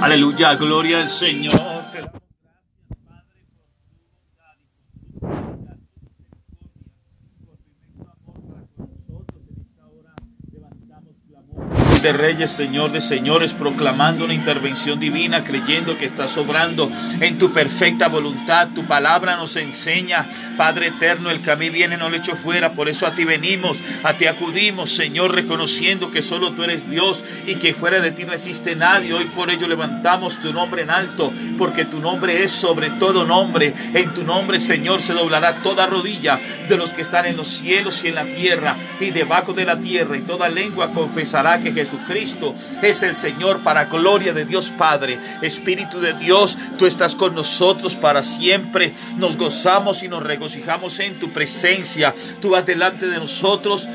Aleluya, gloria al Señor. Reyes, Señor de Señores, proclamando una intervención divina, creyendo que estás sobrando en tu perfecta voluntad. Tu palabra nos enseña, Padre eterno, el que a mí viene no lo echo fuera. Por eso a ti venimos, a ti acudimos, Señor, reconociendo que solo tú eres Dios y que fuera de ti no existe nadie. Hoy por ello levantamos tu nombre en alto, porque tu nombre es sobre todo nombre. En tu nombre, Señor, se doblará toda rodilla de los que están en los cielos y en la tierra y debajo de la tierra, y toda lengua confesará que Jesús Jesucristo es el Señor para gloria de Dios Padre. Espíritu de Dios, tú estás con nosotros para siempre. Nos gozamos y nos regocijamos en tu presencia. Tú vas delante de nosotros